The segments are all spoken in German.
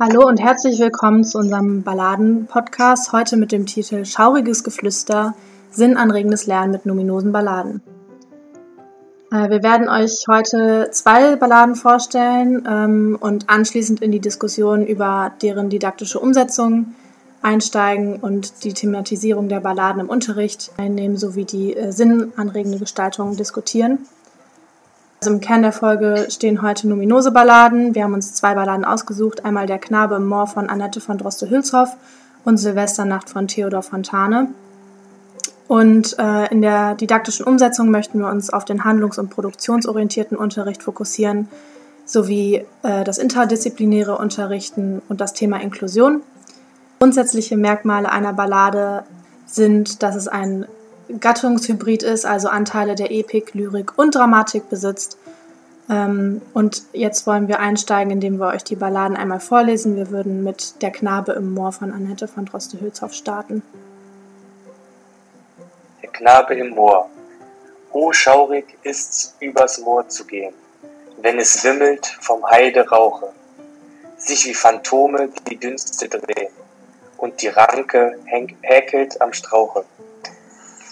Hallo und herzlich willkommen zu unserem Balladen-Podcast. Heute mit dem Titel Schauriges Geflüster, sinnanregendes Lernen mit numinosen Balladen. Äh, wir werden euch heute zwei Balladen vorstellen ähm, und anschließend in die Diskussion über deren didaktische Umsetzung einsteigen und die Thematisierung der Balladen im Unterricht einnehmen sowie die äh, sinnanregende Gestaltung diskutieren. Also im Kern der Folge stehen heute numinose Balladen. Wir haben uns zwei Balladen ausgesucht. Einmal Der Knabe im Moor von Annette von Droste-Hülshoff und Silvesternacht von Theodor Fontane. Und äh, in der didaktischen Umsetzung möchten wir uns auf den handlungs- und produktionsorientierten Unterricht fokussieren, sowie äh, das interdisziplinäre Unterrichten und das Thema Inklusion. Grundsätzliche Merkmale einer Ballade sind, dass es ein Gattungshybrid ist, also Anteile der Epik, Lyrik und Dramatik besitzt. Ähm, und jetzt wollen wir einsteigen, indem wir euch die Balladen einmal vorlesen. Wir würden mit Der Knabe im Moor von Annette von Droste-Hülshoff starten. Der Knabe im Moor. Oh, schaurig ist's, übers Moor zu gehen, wenn es wimmelt vom Heiderauche, sich wie Phantome die Dünste drehen und die Ranke häkelt am Strauche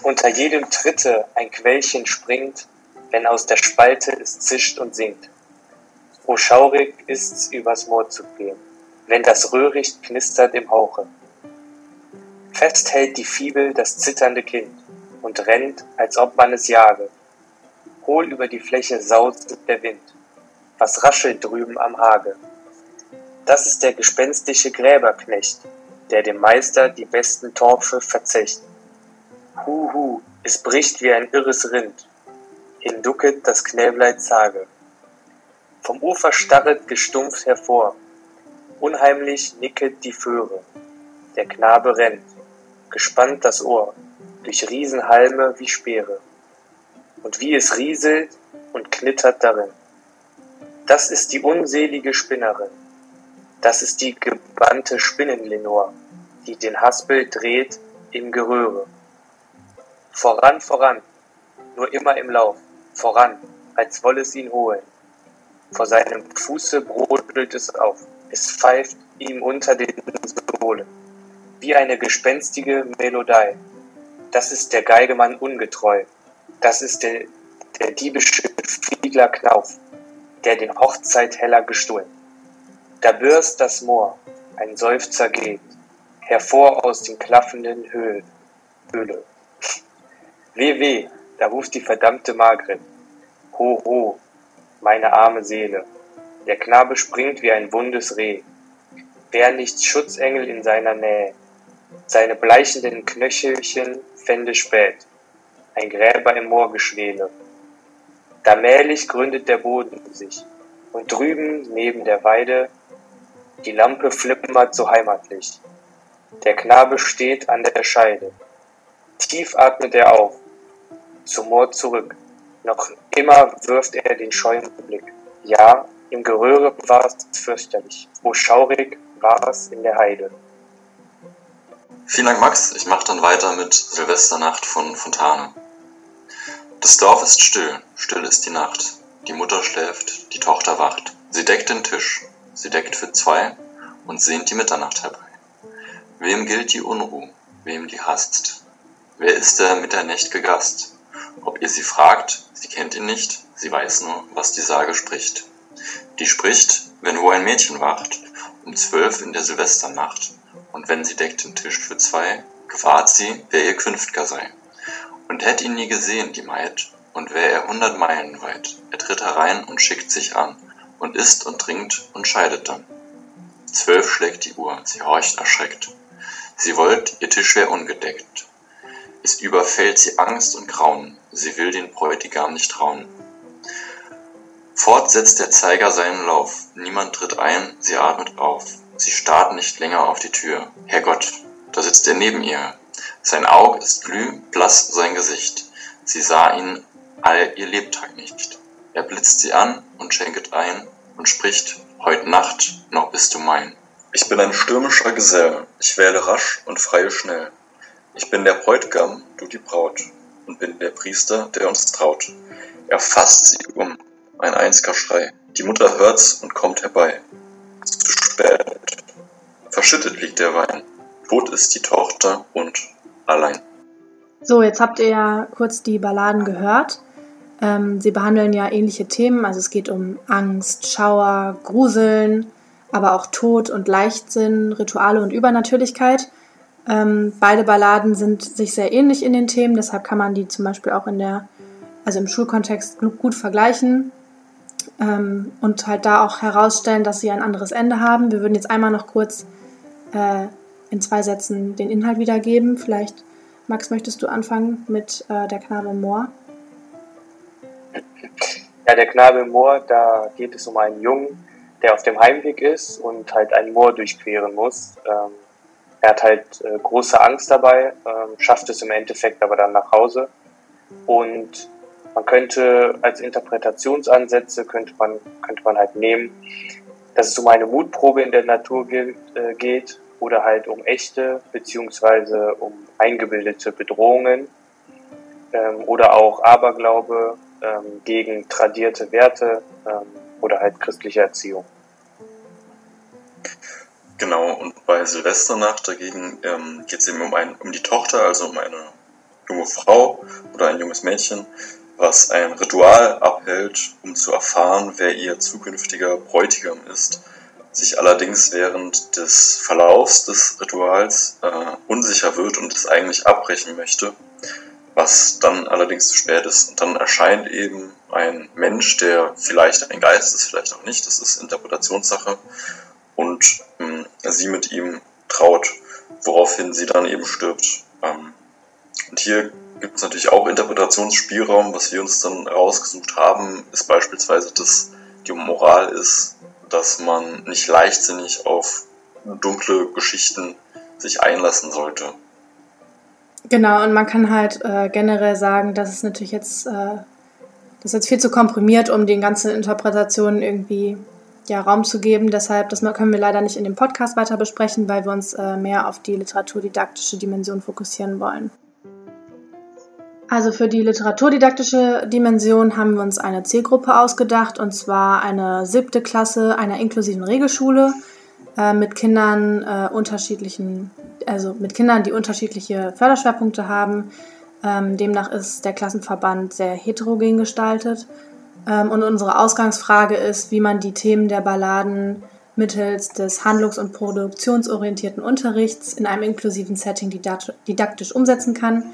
unter jedem Tritte ein Quellchen springt, wenn aus der Spalte es zischt und singt. O schaurig ist's, übers Moor zu gehen, wenn das Röhricht knistert im Hauche. Fest hält die Fibel das zitternde Kind und rennt, als ob man es jage. Hohl über die Fläche saust der Wind. Was raschelt drüben am Hage? Das ist der gespenstische Gräberknecht, der dem Meister die besten Torfe verzecht. Huhu, es bricht wie ein irres Rind, hinducket das Knäblein zage. Vom Ufer starret gestumpft hervor, unheimlich nicket die Föhre. Der Knabe rennt, gespannt das Ohr, durch Riesenhalme wie Speere. Und wie es rieselt und knittert darin. Das ist die unselige Spinnerin. Das ist die gebannte Spinnenlenor, die den Haspel dreht im Geröhre. Voran, voran, nur immer im Lauf, voran, als wolle es ihn holen. Vor seinem Fuße brodelt es auf, es pfeift ihm unter den Sohlen, wie eine gespenstige Melodei. Das ist der Geigemann ungetreu, das ist der, der diebische Fiedler Knauf, der den Hochzeitheller gestohlen. Da bürst das Moor, ein Seufzer geht, hervor aus den klaffenden Höhlen. Höhle. Weh, weh, da ruft die verdammte Margret. Ho, ho, meine arme Seele. Der Knabe springt wie ein wundes Reh. Wär nicht Schutzengel in seiner Nähe. Seine bleichenden Knöchelchen fände spät. Ein Gräber im Moorgeschwele. Da mählich gründet der Boden sich. Und drüben neben der Weide die Lampe flimmert so heimatlich. Der Knabe steht an der Scheide. Tief atmet er auf zum Mord zurück. Noch immer wirft er den scheuen Blick. Ja, im Geröhre war es fürchterlich. O schaurig war es in der Heide. Vielen Dank, Max. Ich mache dann weiter mit Silvesternacht von Fontane. Das Dorf ist still, still ist die Nacht. Die Mutter schläft, die Tochter wacht. Sie deckt den Tisch, sie deckt für zwei und sehnt die Mitternacht herbei. Wem gilt die Unruh, wem die Hast? Wer ist der mitternächt'ge Gast? Ob ihr sie fragt, sie kennt ihn nicht, sie weiß nur, was die Sage spricht. Die spricht, wenn wo ein Mädchen wacht, um zwölf in der Silvesternacht, und wenn sie deckt den Tisch für zwei, gewahrt sie, wer ihr Künftger sei. Und hätt ihn nie gesehen, die Maid, und wär er hundert Meilen weit, er tritt herein und schickt sich an, und isst und trinkt und scheidet dann. Zwölf schlägt die Uhr, sie horcht erschreckt. Sie wollt, ihr Tisch wär ungedeckt. Es überfällt sie Angst und Grauen, sie will den Bräutigam nicht trauen. Fort setzt der Zeiger seinen Lauf, niemand tritt ein, sie atmet auf. Sie starrt nicht länger auf die Tür. Herrgott, da sitzt er neben ihr. Sein Aug ist glühblass sein Gesicht. Sie sah ihn all ihr Lebtag nicht. Er blitzt sie an und schenket ein und spricht, heut Nacht noch bist du mein. Ich bin ein stürmischer Gesell, ich wähle rasch und freie schnell. Ich bin der Bräutigam, du die Braut und bin der Priester, der uns traut. Er fasst sie um, ein einziger Schrei. Die Mutter hört's und kommt herbei. Zu spät. verschüttet liegt der Wein. Tot ist die Tochter und allein. So, jetzt habt ihr ja kurz die Balladen gehört. Ähm, sie behandeln ja ähnliche Themen, also es geht um Angst, Schauer, Gruseln, aber auch Tod und Leichtsinn, Rituale und Übernatürlichkeit. Ähm, beide Balladen sind sich sehr ähnlich in den Themen, deshalb kann man die zum Beispiel auch in der, also im Schulkontext gut vergleichen ähm, und halt da auch herausstellen, dass sie ein anderes Ende haben. Wir würden jetzt einmal noch kurz äh, in zwei Sätzen den Inhalt wiedergeben. Vielleicht, Max, möchtest du anfangen mit äh, der Knabe Moor? Ja, der Knabe Moor, da geht es um einen Jungen, der auf dem Heimweg ist und halt ein Moor durchqueren muss. Ähm, er hat halt äh, große Angst dabei, ähm, schafft es im Endeffekt aber dann nach Hause. Und man könnte als Interpretationsansätze könnte man, könnte man halt nehmen, dass es um eine Mutprobe in der Natur geht, äh, geht oder halt um echte beziehungsweise um eingebildete Bedrohungen ähm, oder auch Aberglaube ähm, gegen tradierte Werte ähm, oder halt christliche Erziehung. Genau, und bei Silvesternacht dagegen ähm, geht es eben um, ein, um die Tochter, also um eine junge Frau oder ein junges Mädchen, was ein Ritual abhält, um zu erfahren, wer ihr zukünftiger Bräutigam ist, sich allerdings während des Verlaufs des Rituals äh, unsicher wird und es eigentlich abbrechen möchte, was dann allerdings zu spät ist. Und dann erscheint eben ein Mensch, der vielleicht ein Geist ist, vielleicht auch nicht, das ist Interpretationssache, und ähm, sie mit ihm traut, woraufhin sie dann eben stirbt. Ähm, und hier gibt es natürlich auch Interpretationsspielraum. Was wir uns dann rausgesucht haben, ist beispielsweise, dass die Moral ist, dass man nicht leichtsinnig auf dunkle Geschichten sich einlassen sollte. Genau, und man kann halt äh, generell sagen, dass es natürlich jetzt, äh, das ist jetzt viel zu komprimiert, um den ganzen Interpretationen irgendwie ja, Raum zu geben. Deshalb, das können wir leider nicht in dem Podcast weiter besprechen, weil wir uns äh, mehr auf die literaturdidaktische Dimension fokussieren wollen. Also für die literaturdidaktische Dimension haben wir uns eine Zielgruppe ausgedacht, und zwar eine siebte Klasse einer inklusiven Regelschule äh, mit Kindern äh, unterschiedlichen, also mit Kindern, die unterschiedliche Förderschwerpunkte haben. Ähm, demnach ist der Klassenverband sehr heterogen gestaltet und unsere Ausgangsfrage ist, wie man die Themen der Balladen mittels des handlungs- und produktionsorientierten Unterrichts in einem inklusiven Setting didaktisch umsetzen kann.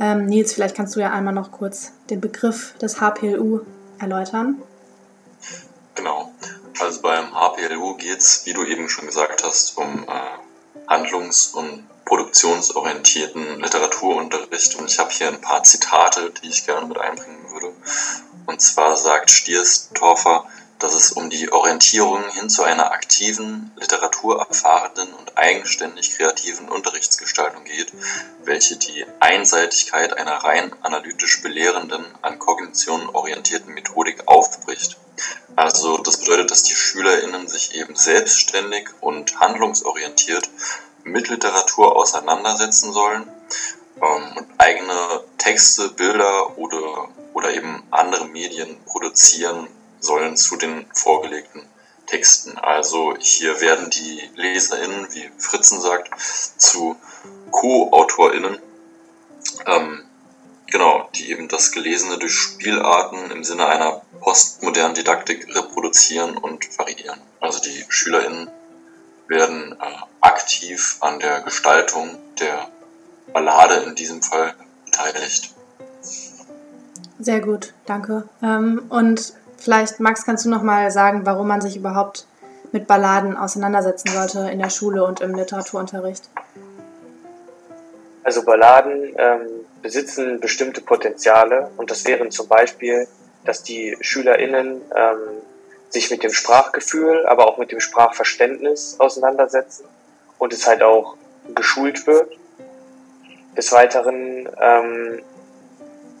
Ähm, Nils, vielleicht kannst du ja einmal noch kurz den Begriff des HPLU erläutern. Genau. Also beim HPLU geht es, wie du eben schon gesagt hast, um äh, handlungs- und produktionsorientierten Literaturunterricht. Und ich habe hier ein paar Zitate, die ich gerne mit einbringen würde. Und zwar sagt Stierstorfer, dass es um die Orientierung hin zu einer aktiven, literaturerfahrenen und eigenständig kreativen Unterrichtsgestaltung geht, welche die Einseitigkeit einer rein analytisch belehrenden, an Kognition orientierten Methodik aufbricht. Also das bedeutet, dass die SchülerInnen sich eben selbstständig und handlungsorientiert mit Literatur auseinandersetzen sollen ähm, und eigene Texte, Bilder oder oder eben andere Medien produzieren sollen zu den vorgelegten Texten. Also hier werden die LeserInnen, wie Fritzen sagt, zu Co-AutorInnen, ähm, genau, die eben das Gelesene durch Spielarten im Sinne einer postmodernen Didaktik reproduzieren und variieren. Also die SchülerInnen werden äh, aktiv an der Gestaltung der Ballade in diesem Fall beteiligt. Sehr gut, danke. Ähm, und vielleicht, Max, kannst du noch mal sagen, warum man sich überhaupt mit Balladen auseinandersetzen sollte in der Schule und im Literaturunterricht? Also Balladen ähm, besitzen bestimmte Potenziale und das wären zum Beispiel, dass die SchülerInnen ähm, sich mit dem Sprachgefühl, aber auch mit dem Sprachverständnis auseinandersetzen und es halt auch geschult wird. Des Weiteren ähm,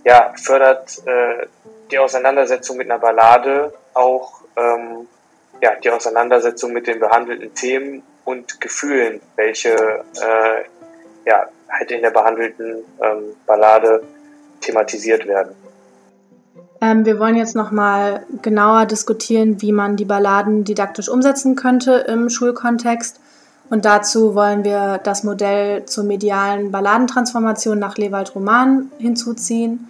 ja, fördert äh, die Auseinandersetzung mit einer Ballade auch ähm, ja, die Auseinandersetzung mit den behandelten Themen und Gefühlen, welche äh, ja, halt in der behandelten ähm, Ballade thematisiert werden. Ähm, wir wollen jetzt nochmal genauer diskutieren, wie man die Balladen didaktisch umsetzen könnte im Schulkontext. Und dazu wollen wir das Modell zur medialen Balladentransformation nach Lewald-Roman hinzuziehen.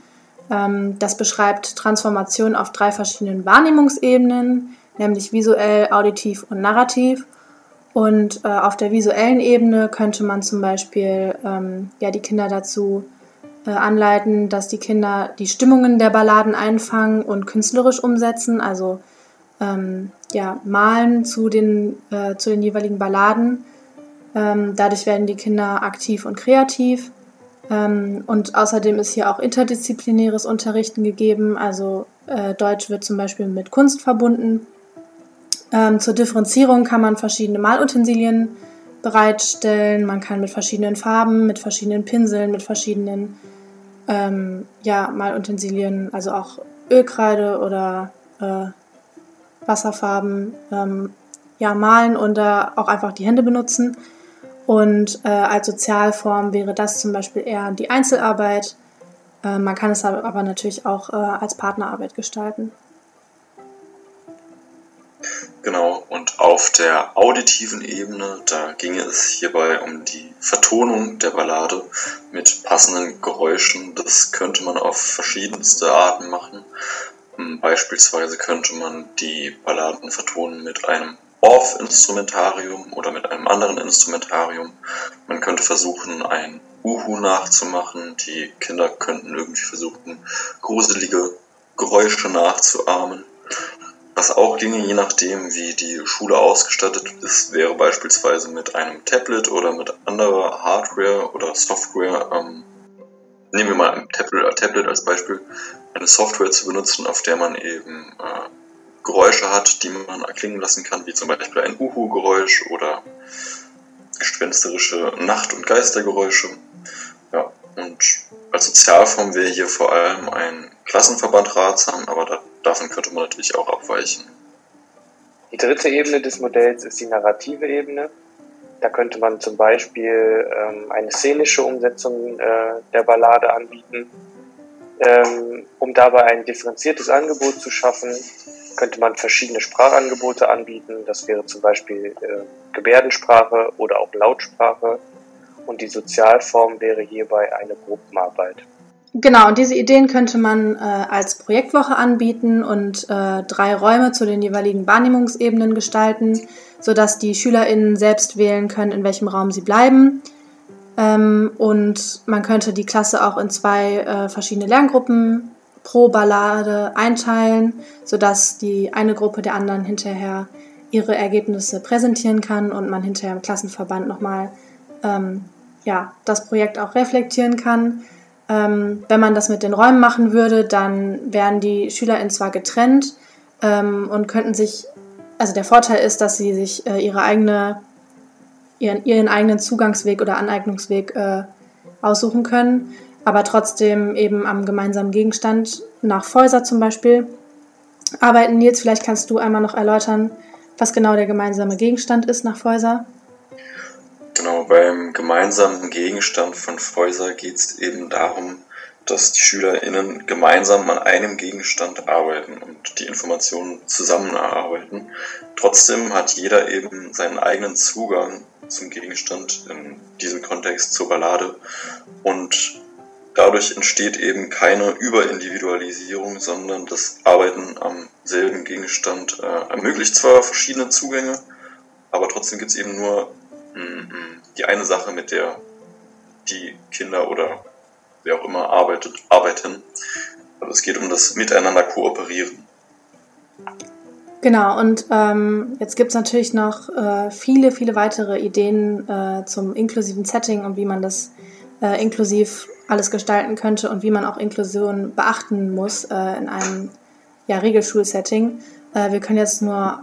Ähm, das beschreibt Transformation auf drei verschiedenen Wahrnehmungsebenen, nämlich visuell, auditiv und narrativ. Und äh, auf der visuellen Ebene könnte man zum Beispiel ähm, ja, die Kinder dazu äh, anleiten, dass die Kinder die Stimmungen der Balladen einfangen und künstlerisch umsetzen, also ähm, ja, malen zu den, äh, zu den jeweiligen Balladen. Ähm, dadurch werden die Kinder aktiv und kreativ. Ähm, und außerdem ist hier auch interdisziplinäres Unterrichten gegeben. Also äh, Deutsch wird zum Beispiel mit Kunst verbunden. Ähm, zur Differenzierung kann man verschiedene Malutensilien bereitstellen. Man kann mit verschiedenen Farben, mit verschiedenen Pinseln, mit verschiedenen ähm, ja, Malutensilien, also auch Ölkreide oder äh, Wasserfarben, ähm, ja, malen und auch einfach die Hände benutzen. Und äh, als Sozialform wäre das zum Beispiel eher die Einzelarbeit. Äh, man kann es aber natürlich auch äh, als Partnerarbeit gestalten. Genau, und auf der auditiven Ebene, da ginge es hierbei um die Vertonung der Ballade mit passenden Geräuschen. Das könnte man auf verschiedenste Arten machen. Hm, beispielsweise könnte man die Balladen vertonen mit einem Off-Instrumentarium oder mit einem anderen Instrumentarium. Man könnte versuchen, ein Uhu nachzumachen. Die Kinder könnten irgendwie versuchen, gruselige Geräusche nachzuahmen. Was auch ginge, je nachdem, wie die Schule ausgestattet ist, wäre beispielsweise mit einem Tablet oder mit anderer Hardware oder Software. Ähm, nehmen wir mal ein Tablet, Tablet als Beispiel, eine Software zu benutzen, auf der man eben äh, Geräusche hat, die man erklingen lassen kann, wie zum Beispiel ein Uhu-Geräusch oder gespensterische Nacht- und Geistergeräusche. Ja, und als Sozialform wäre hier vor allem ein Klassenverband ratsam, aber da, davon könnte man natürlich auch abweichen. Die dritte Ebene des Modells ist die narrative Ebene. Da könnte man zum Beispiel ähm, eine szenische Umsetzung äh, der Ballade anbieten, ähm, um dabei ein differenziertes Angebot zu schaffen, könnte man verschiedene Sprachangebote anbieten. Das wäre zum Beispiel äh, Gebärdensprache oder auch Lautsprache. Und die Sozialform wäre hierbei eine Gruppenarbeit. Genau, und diese Ideen könnte man äh, als Projektwoche anbieten und äh, drei Räume zu den jeweiligen Wahrnehmungsebenen gestalten, sodass die SchülerInnen selbst wählen können, in welchem Raum sie bleiben. Ähm, und man könnte die Klasse auch in zwei äh, verschiedene Lerngruppen pro Ballade einteilen, sodass die eine Gruppe der anderen hinterher ihre Ergebnisse präsentieren kann und man hinterher im Klassenverband nochmal ähm, ja, das Projekt auch reflektieren kann. Ähm, wenn man das mit den Räumen machen würde, dann wären die SchülerInnen zwar getrennt ähm, und könnten sich, also der Vorteil ist, dass sie sich äh, ihre eigene, ihren, ihren eigenen Zugangsweg oder Aneignungsweg äh, aussuchen können aber trotzdem eben am gemeinsamen Gegenstand nach Fäuser zum Beispiel arbeiten. Nils, vielleicht kannst du einmal noch erläutern, was genau der gemeinsame Gegenstand ist nach Fäuser. Genau, beim gemeinsamen Gegenstand von Fäuser geht es eben darum, dass die SchülerInnen gemeinsam an einem Gegenstand arbeiten und die Informationen zusammen erarbeiten. Trotzdem hat jeder eben seinen eigenen Zugang zum Gegenstand, in diesem Kontext zur Ballade und Dadurch entsteht eben keine Überindividualisierung, sondern das Arbeiten am selben Gegenstand äh, ermöglicht zwar verschiedene Zugänge, aber trotzdem gibt es eben nur mm, mm, die eine Sache, mit der die Kinder oder wer auch immer arbeitet, arbeiten. Also es geht um das Miteinander kooperieren. Genau, und ähm, jetzt gibt es natürlich noch äh, viele, viele weitere Ideen äh, zum inklusiven Setting und wie man das äh, inklusiv alles gestalten könnte und wie man auch Inklusion beachten muss äh, in einem ja, Regelschulsetting. Äh, wir können jetzt nur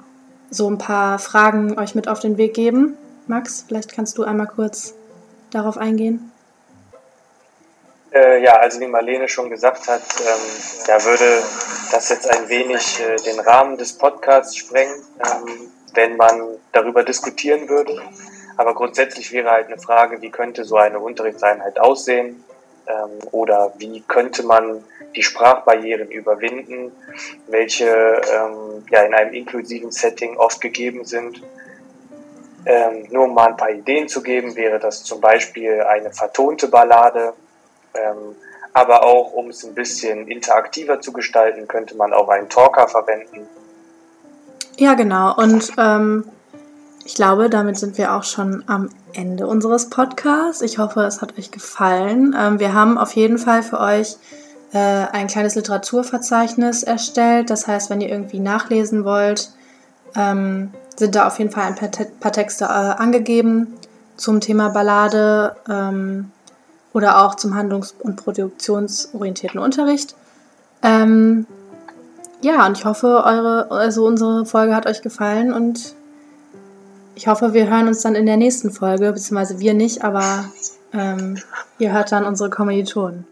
so ein paar Fragen euch mit auf den Weg geben. Max, vielleicht kannst du einmal kurz darauf eingehen. Äh, ja, also wie Marlene schon gesagt hat, ähm, da würde das jetzt ein wenig äh, den Rahmen des Podcasts sprengen, ähm, wenn man darüber diskutieren würde. Aber grundsätzlich wäre halt eine Frage, wie könnte so eine Unterrichtseinheit aussehen? ähm, oder wie könnte man die Sprachbarrieren überwinden, welche ähm, ja in einem inklusiven Setting oft gegeben sind. Ähm, nur um mal ein paar Ideen zu geben, wäre das zum Beispiel eine vertonte Ballade. Ähm, aber auch, um es ein bisschen interaktiver zu gestalten, könnte man auch einen Talker verwenden. Ja, genau. Und ähm, ich glaube, damit sind wir auch schon am Ende unseres Podcasts. Ich hoffe, es hat euch gefallen. Ähm, wir haben auf jeden Fall für euch äh, ein kleines Literaturverzeichnis erstellt. Das heißt, wenn ihr irgendwie nachlesen wollt, ähm, sind da auf jeden Fall ein paar, Te paar Texte äh, angegeben zum Thema Ballade ähm, oder auch zum handlungs- und produktionsorientierten Unterricht. Ähm, ja, und ich hoffe, eure, also unsere Folge hat euch gefallen und ich hoffe, wir hören uns dann in der nächsten Folge, beziehungsweise wir nicht, aber ähm, ihr hört dann unsere Kommilitonen.